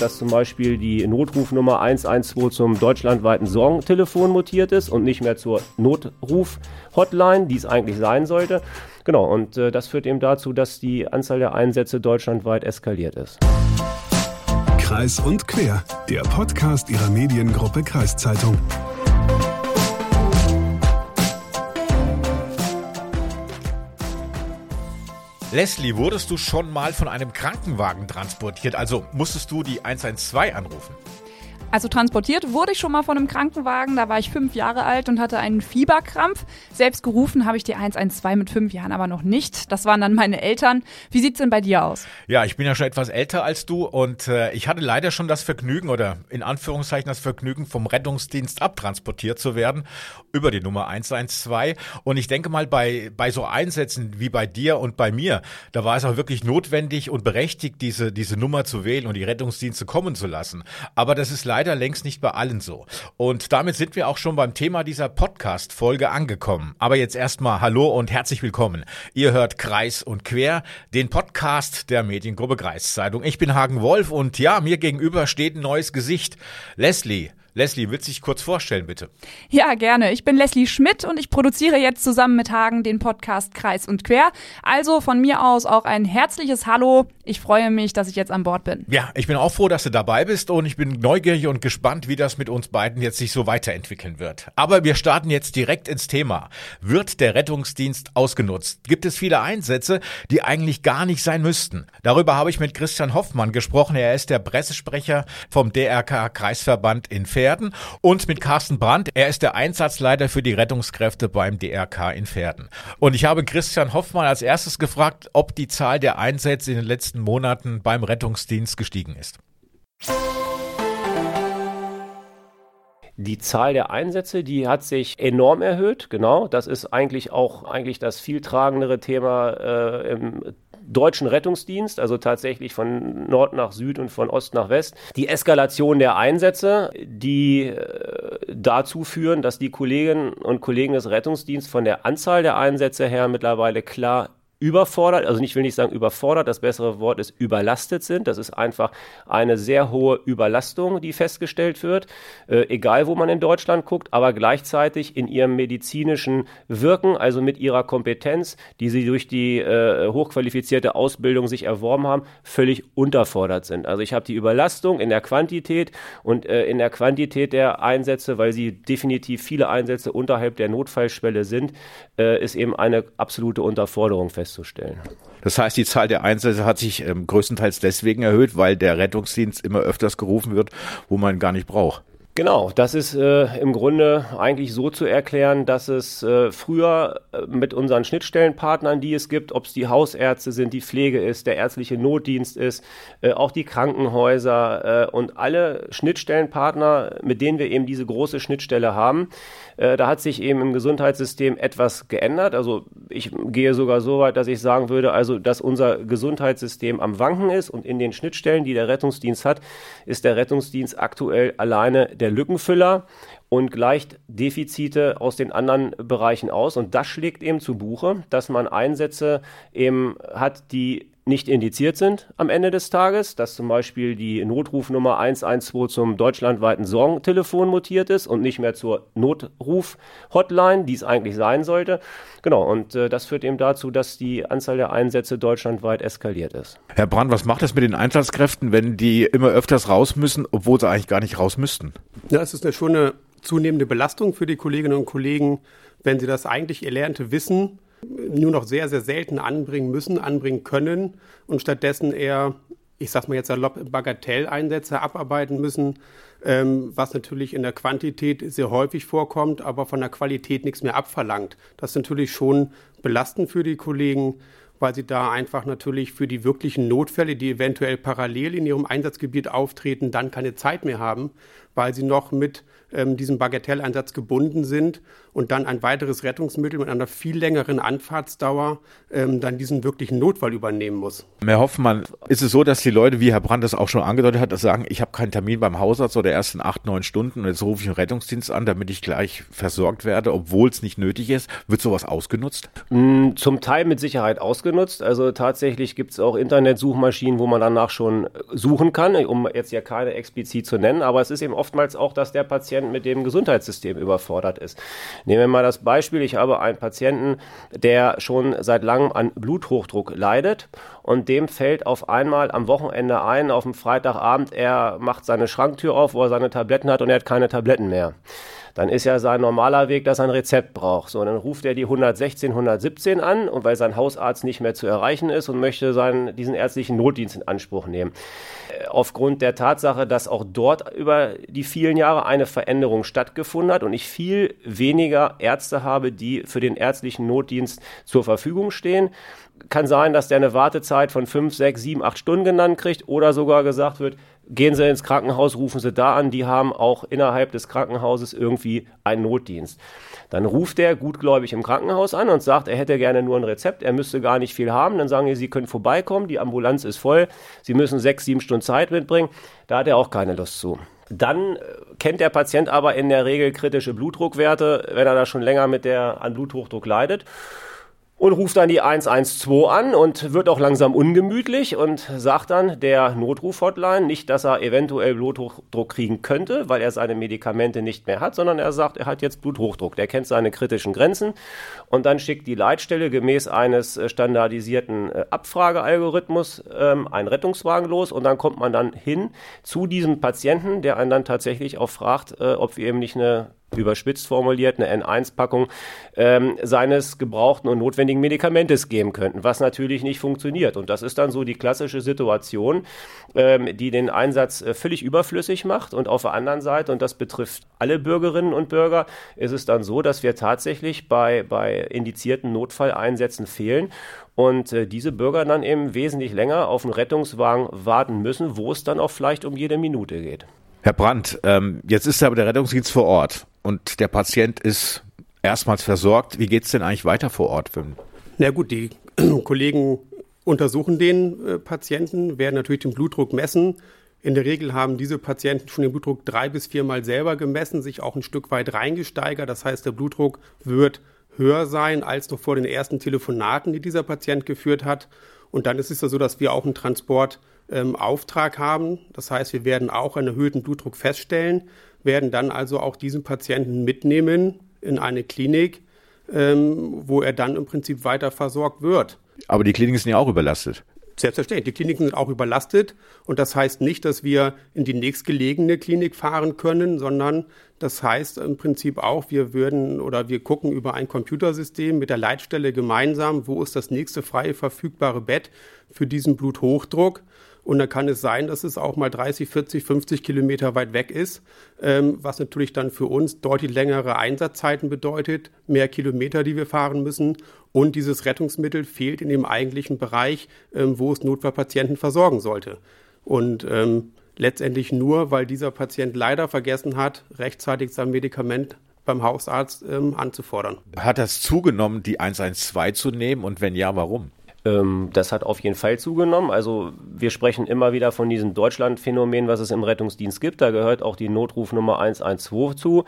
dass zum Beispiel die Notrufnummer 112 zum deutschlandweiten Sorgentelefon mutiert ist und nicht mehr zur Notruf-Hotline, die es eigentlich sein sollte. Genau, und äh, das führt eben dazu, dass die Anzahl der Einsätze deutschlandweit eskaliert ist. Kreis und Quer, der Podcast Ihrer Mediengruppe Kreiszeitung. Leslie, wurdest du schon mal von einem Krankenwagen transportiert? Also musstest du die 112 anrufen? Also transportiert wurde ich schon mal von einem Krankenwagen, da war ich fünf Jahre alt und hatte einen Fieberkrampf. Selbst gerufen habe ich die 112 mit fünf Jahren aber noch nicht. Das waren dann meine Eltern. Wie sieht's denn bei dir aus? Ja, ich bin ja schon etwas älter als du und äh, ich hatte leider schon das Vergnügen oder in Anführungszeichen das Vergnügen vom Rettungsdienst abtransportiert zu werden über die Nummer 112 und ich denke mal bei bei so Einsätzen wie bei dir und bei mir, da war es auch wirklich notwendig und berechtigt diese diese Nummer zu wählen und die Rettungsdienste kommen zu lassen. Aber das ist leider leider längst nicht bei allen so. Und damit sind wir auch schon beim Thema dieser Podcast-Folge angekommen. Aber jetzt erstmal Hallo und herzlich willkommen. Ihr hört Kreis und Quer, den Podcast der Mediengruppe Kreiszeitung. Ich bin Hagen Wolf und ja, mir gegenüber steht ein neues Gesicht. Leslie. Leslie, willst du dich kurz vorstellen, bitte? Ja, gerne. Ich bin Leslie Schmidt und ich produziere jetzt zusammen mit Hagen den Podcast Kreis und Quer. Also von mir aus auch ein herzliches Hallo. Ich freue mich, dass ich jetzt an Bord bin. Ja, ich bin auch froh, dass du dabei bist und ich bin neugierig und gespannt, wie das mit uns beiden jetzt sich so weiterentwickeln wird. Aber wir starten jetzt direkt ins Thema. Wird der Rettungsdienst ausgenutzt? Gibt es viele Einsätze, die eigentlich gar nicht sein müssten? Darüber habe ich mit Christian Hoffmann gesprochen. Er ist der Pressesprecher vom DRK Kreisverband in Pferd. Pferden und mit Carsten Brandt. Er ist der Einsatzleiter für die Rettungskräfte beim DRK in Pferden. Und ich habe Christian Hoffmann als erstes gefragt, ob die Zahl der Einsätze in den letzten Monaten beim Rettungsdienst gestiegen ist. Die Zahl der Einsätze, die hat sich enorm erhöht. Genau, das ist eigentlich auch eigentlich das viel tragendere Thema äh, im deutschen Rettungsdienst, also tatsächlich von Nord nach Süd und von Ost nach West. Die Eskalation der Einsätze, die äh, dazu führen, dass die Kolleginnen und Kollegen des Rettungsdienstes von der Anzahl der Einsätze her mittlerweile klar überfordert, also ich will nicht sagen überfordert, das bessere Wort ist überlastet sind. Das ist einfach eine sehr hohe Überlastung, die festgestellt wird, äh, egal wo man in Deutschland guckt, aber gleichzeitig in ihrem medizinischen Wirken, also mit ihrer Kompetenz, die sie durch die äh, hochqualifizierte Ausbildung sich erworben haben, völlig unterfordert sind. Also ich habe die Überlastung in der Quantität und äh, in der Quantität der Einsätze, weil sie definitiv viele Einsätze unterhalb der Notfallschwelle sind, äh, ist eben eine absolute Unterforderung festzustellen festzustellen. Das heißt, die Zahl der Einsätze hat sich ähm, größtenteils deswegen erhöht, weil der Rettungsdienst immer öfters gerufen wird, wo man gar nicht braucht. Genau, das ist äh, im Grunde eigentlich so zu erklären, dass es äh, früher äh, mit unseren Schnittstellenpartnern, die es gibt, ob es die Hausärzte sind, die Pflege ist, der ärztliche Notdienst ist, äh, auch die Krankenhäuser äh, und alle Schnittstellenpartner, mit denen wir eben diese große Schnittstelle haben, äh, da hat sich eben im Gesundheitssystem etwas geändert. Also ich gehe sogar so weit, dass ich sagen würde, also dass unser Gesundheitssystem am Wanken ist und in den Schnittstellen, die der Rettungsdienst hat, ist der Rettungsdienst aktuell alleine der Lückenfüller und gleicht Defizite aus den anderen Bereichen aus. Und das schlägt eben zu Buche, dass man Einsätze eben hat, die nicht indiziert sind am Ende des Tages, dass zum Beispiel die Notrufnummer 112 zum deutschlandweiten Sorgentelefon mutiert ist und nicht mehr zur Notruf-Hotline, die es eigentlich sein sollte. Genau, und äh, das führt eben dazu, dass die Anzahl der Einsätze deutschlandweit eskaliert ist. Herr Brand, was macht das mit den Einsatzkräften, wenn die immer öfters raus müssen, obwohl sie eigentlich gar nicht raus müssten? Ja, es ist eine schon eine zunehmende Belastung für die Kolleginnen und Kollegen, wenn sie das eigentlich erlernte Wissen nur noch sehr, sehr selten anbringen müssen, anbringen können und stattdessen eher, ich sag mal jetzt salopp, Bagatelleinsätze abarbeiten müssen, ähm, was natürlich in der Quantität sehr häufig vorkommt, aber von der Qualität nichts mehr abverlangt. Das ist natürlich schon belastend für die Kollegen weil sie da einfach natürlich für die wirklichen Notfälle, die eventuell parallel in ihrem Einsatzgebiet auftreten, dann keine Zeit mehr haben, weil sie noch mit ähm, diesem Bagatelleinsatz gebunden sind und dann ein weiteres Rettungsmittel mit einer viel längeren Anfahrtsdauer ähm, dann diesen wirklichen Notfall übernehmen muss. Herr Hoffmann, ist es so, dass die Leute, wie Herr Brandt das auch schon angedeutet hat, sagen, ich habe keinen Termin beim Hausarzt oder erst in acht, neun Stunden und jetzt rufe ich einen Rettungsdienst an, damit ich gleich versorgt werde, obwohl es nicht nötig ist. Wird sowas ausgenutzt? Mm, zum Teil mit Sicherheit ausgenutzt. Also tatsächlich gibt es auch Internetsuchmaschinen, wo man danach schon suchen kann, um jetzt ja keine explizit zu nennen, aber es ist eben oftmals auch, dass der Patient mit dem Gesundheitssystem überfordert ist. Nehmen wir mal das Beispiel, ich habe einen Patienten, der schon seit langem an Bluthochdruck leidet und dem fällt auf einmal am Wochenende ein, auf dem Freitagabend, er macht seine Schranktür auf, wo er seine Tabletten hat und er hat keine Tabletten mehr dann ist ja sein normaler Weg, dass er ein Rezept braucht. So, dann ruft er die 116, 117 an und weil sein Hausarzt nicht mehr zu erreichen ist und möchte seinen, diesen ärztlichen Notdienst in Anspruch nehmen. Aufgrund der Tatsache, dass auch dort über die vielen Jahre eine Veränderung stattgefunden hat und ich viel weniger Ärzte habe, die für den ärztlichen Notdienst zur Verfügung stehen, kann sein, dass der eine Wartezeit von 5, 6, 7, 8 Stunden genannt kriegt oder sogar gesagt wird, gehen Sie ins Krankenhaus, rufen Sie da an, die haben auch innerhalb des Krankenhauses irgendwie einen Notdienst. Dann ruft er gutgläubig im Krankenhaus an und sagt, er hätte gerne nur ein Rezept, er müsste gar nicht viel haben. Dann sagen die, Sie können vorbeikommen, die Ambulanz ist voll, Sie müssen sechs, sieben Stunden Zeit mitbringen. Da hat er auch keine Lust zu. Dann äh, kennt der Patient aber in der Regel kritische Blutdruckwerte, wenn er da schon länger mit der an Bluthochdruck leidet und ruft dann die 112 an und wird auch langsam ungemütlich und sagt dann der Notruf-Hotline nicht, dass er eventuell Bluthochdruck kriegen könnte, weil er seine Medikamente nicht mehr hat, sondern er sagt, er hat jetzt Bluthochdruck. Der kennt seine kritischen Grenzen und dann schickt die Leitstelle gemäß eines äh, standardisierten äh, Abfragealgorithmus ähm, einen Rettungswagen los und dann kommt man dann hin zu diesem Patienten, der einen dann tatsächlich auch fragt, äh, ob wir eben nicht eine überspitzt formuliert, eine N1-Packung ähm, seines gebrauchten und notwendigen Medikamentes geben könnten, was natürlich nicht funktioniert. Und das ist dann so die klassische Situation, ähm, die den Einsatz äh, völlig überflüssig macht. Und auf der anderen Seite, und das betrifft alle Bürgerinnen und Bürger, ist es dann so, dass wir tatsächlich bei, bei indizierten Notfalleinsätzen fehlen und äh, diese Bürger dann eben wesentlich länger auf einen Rettungswagen warten müssen, wo es dann auch vielleicht um jede Minute geht. Herr Brandt, ähm, jetzt ist aber der Rettungsdienst vor Ort und der Patient ist erstmals versorgt. Wie geht es denn eigentlich weiter vor Ort? Na gut, die Kollegen untersuchen den äh, Patienten, werden natürlich den Blutdruck messen. In der Regel haben diese Patienten schon den Blutdruck drei bis viermal selber gemessen, sich auch ein Stück weit reingesteigert. Das heißt, der Blutdruck wird höher sein als noch vor den ersten Telefonaten, die dieser Patient geführt hat. Und dann ist es ja so, dass wir auch einen Transportauftrag ähm, haben. Das heißt, wir werden auch einen erhöhten Blutdruck feststellen, werden dann also auch diesen Patienten mitnehmen in eine Klinik, ähm, wo er dann im Prinzip weiter versorgt wird. Aber die Kliniken sind ja auch überlastet. Selbstverständlich. Die Kliniken sind auch überlastet. Und das heißt nicht, dass wir in die nächstgelegene Klinik fahren können, sondern das heißt im Prinzip auch, wir würden oder wir gucken über ein Computersystem mit der Leitstelle gemeinsam, wo ist das nächste freie verfügbare Bett für diesen Bluthochdruck. Und dann kann es sein, dass es auch mal 30, 40, 50 Kilometer weit weg ist, ähm, was natürlich dann für uns deutlich längere Einsatzzeiten bedeutet, mehr Kilometer, die wir fahren müssen. Und dieses Rettungsmittel fehlt in dem eigentlichen Bereich, ähm, wo es Notfallpatienten versorgen sollte. Und ähm, letztendlich nur, weil dieser Patient leider vergessen hat, rechtzeitig sein Medikament beim Hausarzt ähm, anzufordern. Hat das zugenommen, die 112 zu nehmen und wenn ja, warum? Ähm, das hat auf jeden Fall zugenommen. Also wir sprechen immer wieder von diesem Deutschland-Phänomen, was es im Rettungsdienst gibt. Da gehört auch die Notrufnummer 112 zu,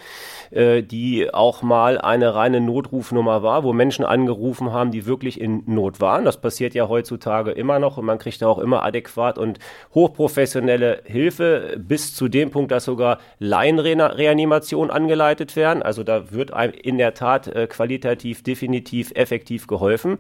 äh, die auch mal eine reine Notrufnummer war, wo Menschen angerufen haben, die wirklich in Not waren. Das passiert ja heutzutage immer noch und man kriegt da auch immer adäquat und hochprofessionelle Hilfe bis zu dem Punkt, dass sogar Laienreanimationen angeleitet werden. Also da wird einem in der Tat äh, qualitativ definitiv effektiv geholfen.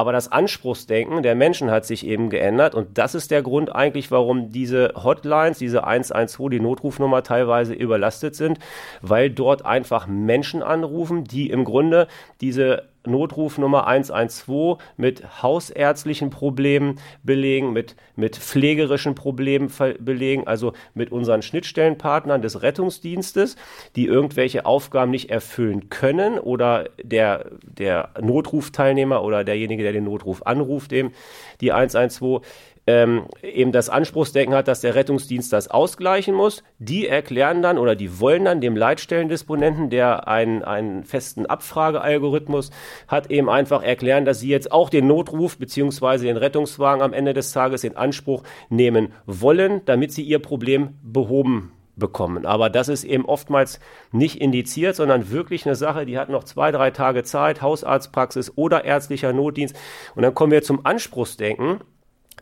Aber das Anspruchsdenken der Menschen hat sich eben geändert und das ist der Grund eigentlich, warum diese Hotlines, diese 112, die Notrufnummer teilweise überlastet sind, weil dort einfach Menschen anrufen, die im Grunde diese Notrufnummer 112 mit hausärztlichen Problemen belegen, mit, mit pflegerischen Problemen belegen, also mit unseren Schnittstellenpartnern des Rettungsdienstes, die irgendwelche Aufgaben nicht erfüllen können oder der, der Notrufteilnehmer oder derjenige, der den Notruf anruft, eben die 112 ähm, eben das Anspruchsdenken hat, dass der Rettungsdienst das ausgleichen muss. Die erklären dann oder die wollen dann dem Leitstellendisponenten, der einen, einen festen Abfragealgorithmus hat, eben einfach erklären, dass sie jetzt auch den Notruf beziehungsweise den Rettungswagen am Ende des Tages in Anspruch nehmen wollen, damit sie ihr Problem behoben bekommen. Aber das ist eben oftmals nicht indiziert, sondern wirklich eine Sache, die hat noch zwei, drei Tage Zeit, Hausarztpraxis oder ärztlicher Notdienst. Und dann kommen wir zum Anspruchsdenken.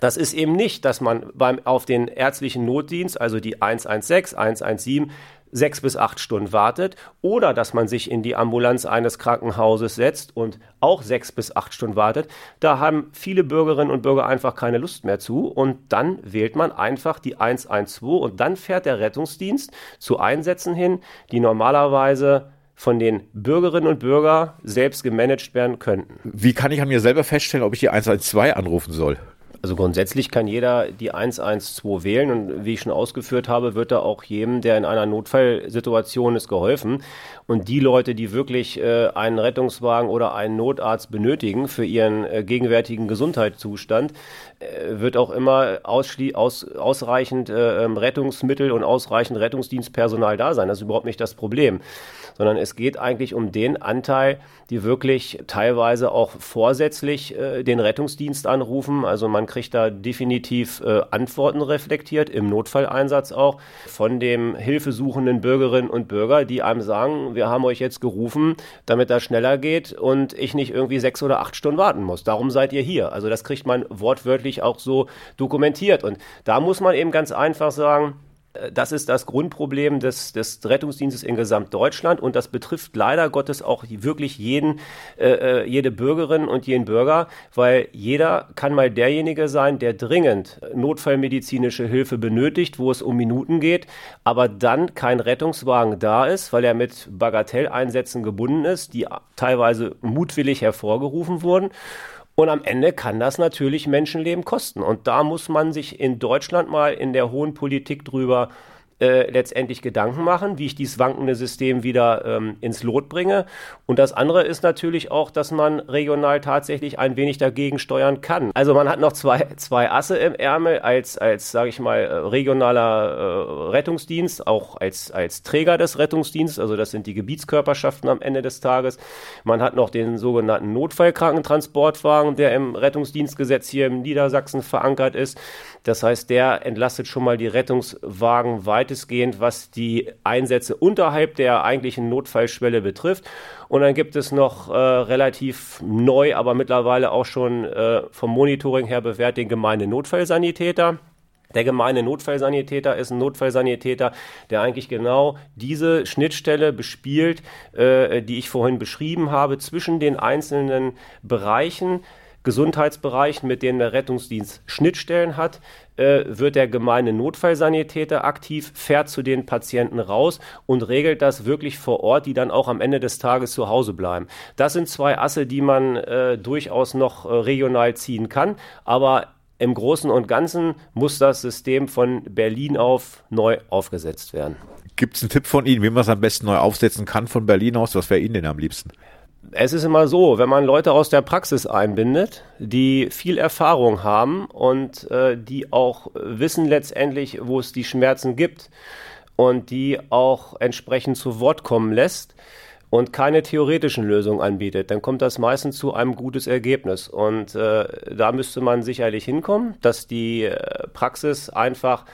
Das ist eben nicht, dass man beim, auf den ärztlichen Notdienst, also die 116, 117, sechs bis acht Stunden wartet oder dass man sich in die Ambulanz eines Krankenhauses setzt und auch sechs bis acht Stunden wartet. Da haben viele Bürgerinnen und Bürger einfach keine Lust mehr zu und dann wählt man einfach die 112 und dann fährt der Rettungsdienst zu Einsätzen hin, die normalerweise von den Bürgerinnen und Bürgern selbst gemanagt werden könnten. Wie kann ich an mir selber feststellen, ob ich die 112 anrufen soll? Also grundsätzlich kann jeder die 112 wählen und wie ich schon ausgeführt habe, wird da auch jedem, der in einer Notfallsituation ist, geholfen. Und die Leute, die wirklich äh, einen Rettungswagen oder einen Notarzt benötigen für ihren äh, gegenwärtigen Gesundheitszustand, äh, wird auch immer aus, ausreichend äh, ähm, Rettungsmittel und ausreichend Rettungsdienstpersonal da sein. Das ist überhaupt nicht das Problem sondern es geht eigentlich um den Anteil, die wirklich teilweise auch vorsätzlich äh, den Rettungsdienst anrufen. Also man kriegt da definitiv äh, Antworten reflektiert, im Notfalleinsatz auch, von dem hilfesuchenden Bürgerinnen und Bürger, die einem sagen, wir haben euch jetzt gerufen, damit das schneller geht und ich nicht irgendwie sechs oder acht Stunden warten muss. Darum seid ihr hier. Also das kriegt man wortwörtlich auch so dokumentiert. Und da muss man eben ganz einfach sagen, das ist das Grundproblem des, des Rettungsdienstes in Gesamtdeutschland und das betrifft leider Gottes auch wirklich jeden, äh, äh, jede Bürgerin und jeden Bürger, weil jeder kann mal derjenige sein, der dringend notfallmedizinische Hilfe benötigt, wo es um Minuten geht, aber dann kein Rettungswagen da ist, weil er mit Bagatelleinsätzen gebunden ist, die teilweise mutwillig hervorgerufen wurden. Und am Ende kann das natürlich Menschenleben kosten. Und da muss man sich in Deutschland mal in der hohen Politik drüber äh, letztendlich Gedanken machen, wie ich dieses wankende System wieder ähm, ins Lot bringe. Und das andere ist natürlich auch, dass man regional tatsächlich ein wenig dagegen steuern kann. Also man hat noch zwei, zwei Asse im Ärmel als, als sage ich mal, äh, regionaler äh, Rettungsdienst, auch als, als Träger des Rettungsdienstes. Also das sind die Gebietskörperschaften am Ende des Tages. Man hat noch den sogenannten Notfallkrankentransportwagen, der im Rettungsdienstgesetz hier in Niedersachsen verankert ist. Das heißt, der entlastet schon mal die Rettungswagen weitestgehend, was die Einsätze unterhalb der eigentlichen Notfallschwelle betrifft. Und dann gibt es noch äh, relativ neu, aber mittlerweile auch schon äh, vom Monitoring her bewährt den gemeinen Notfallsanitäter. Der gemeine Notfallsanitäter ist ein Notfallsanitäter, der eigentlich genau diese Schnittstelle bespielt, äh, die ich vorhin beschrieben habe, zwischen den einzelnen Bereichen Gesundheitsbereichen, mit denen der Rettungsdienst Schnittstellen hat, äh, wird der gemeine Notfallsanitäter aktiv, fährt zu den Patienten raus und regelt das wirklich vor Ort, die dann auch am Ende des Tages zu Hause bleiben. Das sind zwei Asse, die man äh, durchaus noch äh, regional ziehen kann, aber im Großen und Ganzen muss das System von Berlin auf neu aufgesetzt werden. Gibt es einen Tipp von Ihnen, wie man es am besten neu aufsetzen kann von Berlin aus? Was wäre Ihnen denn am liebsten? Es ist immer so, wenn man Leute aus der Praxis einbindet, die viel Erfahrung haben und äh, die auch wissen letztendlich, wo es die Schmerzen gibt und die auch entsprechend zu Wort kommen lässt und keine theoretischen Lösungen anbietet, dann kommt das meistens zu einem gutes Ergebnis. Und äh, da müsste man sicherlich hinkommen, dass die äh, Praxis einfach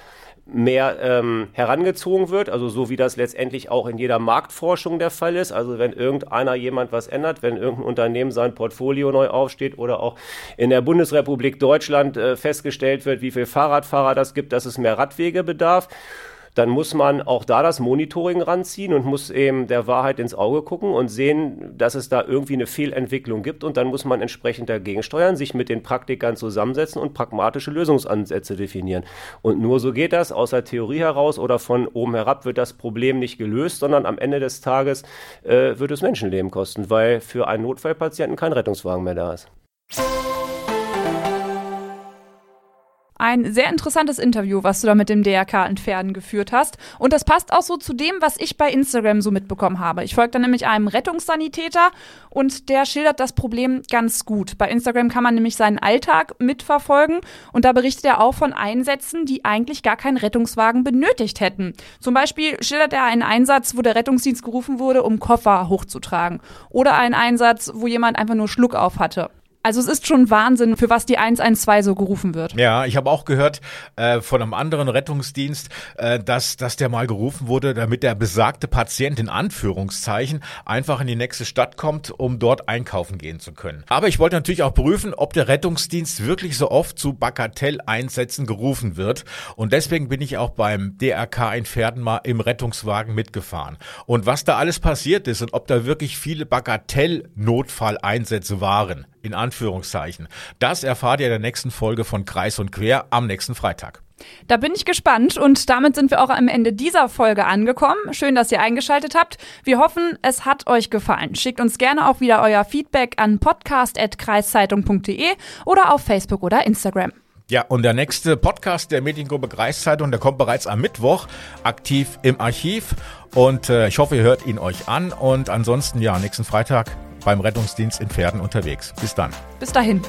mehr ähm, herangezogen wird, also so wie das letztendlich auch in jeder Marktforschung der Fall ist. Also wenn irgendeiner jemand was ändert, wenn irgendein Unternehmen sein Portfolio neu aufsteht oder auch in der Bundesrepublik Deutschland äh, festgestellt wird, wie viel Fahrradfahrer das gibt, dass es mehr Radwege bedarf dann muss man auch da das Monitoring ranziehen und muss eben der Wahrheit ins Auge gucken und sehen, dass es da irgendwie eine Fehlentwicklung gibt und dann muss man entsprechend dagegen steuern, sich mit den Praktikern zusammensetzen und pragmatische Lösungsansätze definieren. Und nur so geht das, aus der Theorie heraus oder von oben herab wird das Problem nicht gelöst, sondern am Ende des Tages äh, wird es Menschenleben kosten, weil für einen Notfallpatienten kein Rettungswagen mehr da ist. Ein sehr interessantes Interview, was du da mit dem DRK in Pferden geführt hast. Und das passt auch so zu dem, was ich bei Instagram so mitbekommen habe. Ich folge da nämlich einem Rettungssanitäter und der schildert das Problem ganz gut. Bei Instagram kann man nämlich seinen Alltag mitverfolgen und da berichtet er auch von Einsätzen, die eigentlich gar keinen Rettungswagen benötigt hätten. Zum Beispiel schildert er einen Einsatz, wo der Rettungsdienst gerufen wurde, um Koffer hochzutragen. Oder einen Einsatz, wo jemand einfach nur Schluck auf hatte. Also es ist schon Wahnsinn, für was die 112 so gerufen wird. Ja, ich habe auch gehört äh, von einem anderen Rettungsdienst, äh, dass, dass der mal gerufen wurde, damit der besagte Patient in Anführungszeichen einfach in die nächste Stadt kommt, um dort einkaufen gehen zu können. Aber ich wollte natürlich auch prüfen, ob der Rettungsdienst wirklich so oft zu Bagatelleinsätzen gerufen wird. Und deswegen bin ich auch beim DRK in Pferden mal im Rettungswagen mitgefahren. Und was da alles passiert ist und ob da wirklich viele Bagatell-Notfalleinsätze waren in Anführungszeichen. Das erfahrt ihr in der nächsten Folge von Kreis und Quer am nächsten Freitag. Da bin ich gespannt und damit sind wir auch am Ende dieser Folge angekommen. Schön, dass ihr eingeschaltet habt. Wir hoffen, es hat euch gefallen. Schickt uns gerne auch wieder euer Feedback an podcast.kreiszeitung.de oder auf Facebook oder Instagram. Ja, und der nächste Podcast der Mediengruppe Kreiszeitung, der kommt bereits am Mittwoch aktiv im Archiv. Und äh, ich hoffe, ihr hört ihn euch an. Und ansonsten, ja, nächsten Freitag beim Rettungsdienst in Pferden unterwegs. Bis dann. Bis dahin.